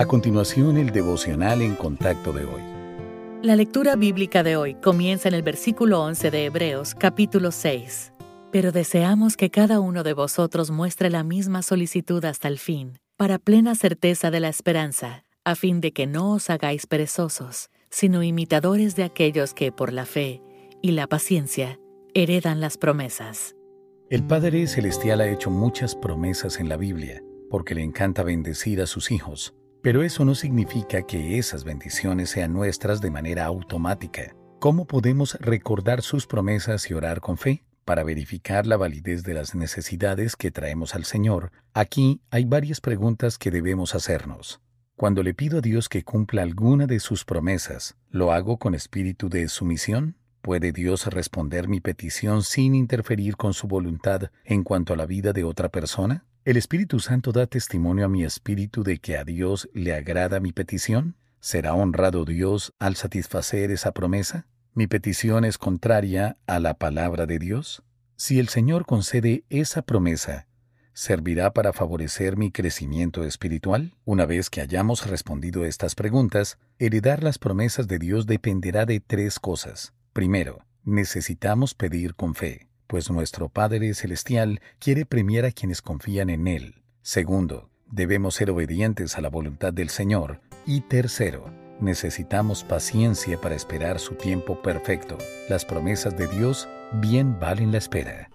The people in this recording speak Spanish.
A continuación, el devocional en contacto de hoy. La lectura bíblica de hoy comienza en el versículo 11 de Hebreos, capítulo 6. Pero deseamos que cada uno de vosotros muestre la misma solicitud hasta el fin, para plena certeza de la esperanza, a fin de que no os hagáis perezosos, sino imitadores de aquellos que, por la fe y la paciencia, heredan las promesas. El Padre Celestial ha hecho muchas promesas en la Biblia, porque le encanta bendecir a sus hijos. Pero eso no significa que esas bendiciones sean nuestras de manera automática. ¿Cómo podemos recordar sus promesas y orar con fe? Para verificar la validez de las necesidades que traemos al Señor, aquí hay varias preguntas que debemos hacernos. Cuando le pido a Dios que cumpla alguna de sus promesas, ¿lo hago con espíritu de sumisión? ¿Puede Dios responder mi petición sin interferir con su voluntad en cuanto a la vida de otra persona? ¿El Espíritu Santo da testimonio a mi espíritu de que a Dios le agrada mi petición? ¿Será honrado Dios al satisfacer esa promesa? ¿Mi petición es contraria a la palabra de Dios? Si el Señor concede esa promesa, ¿servirá para favorecer mi crecimiento espiritual? Una vez que hayamos respondido estas preguntas, heredar las promesas de Dios dependerá de tres cosas. Primero, necesitamos pedir con fe pues nuestro Padre Celestial quiere premiar a quienes confían en Él. Segundo, debemos ser obedientes a la voluntad del Señor. Y tercero, necesitamos paciencia para esperar su tiempo perfecto. Las promesas de Dios bien valen la espera.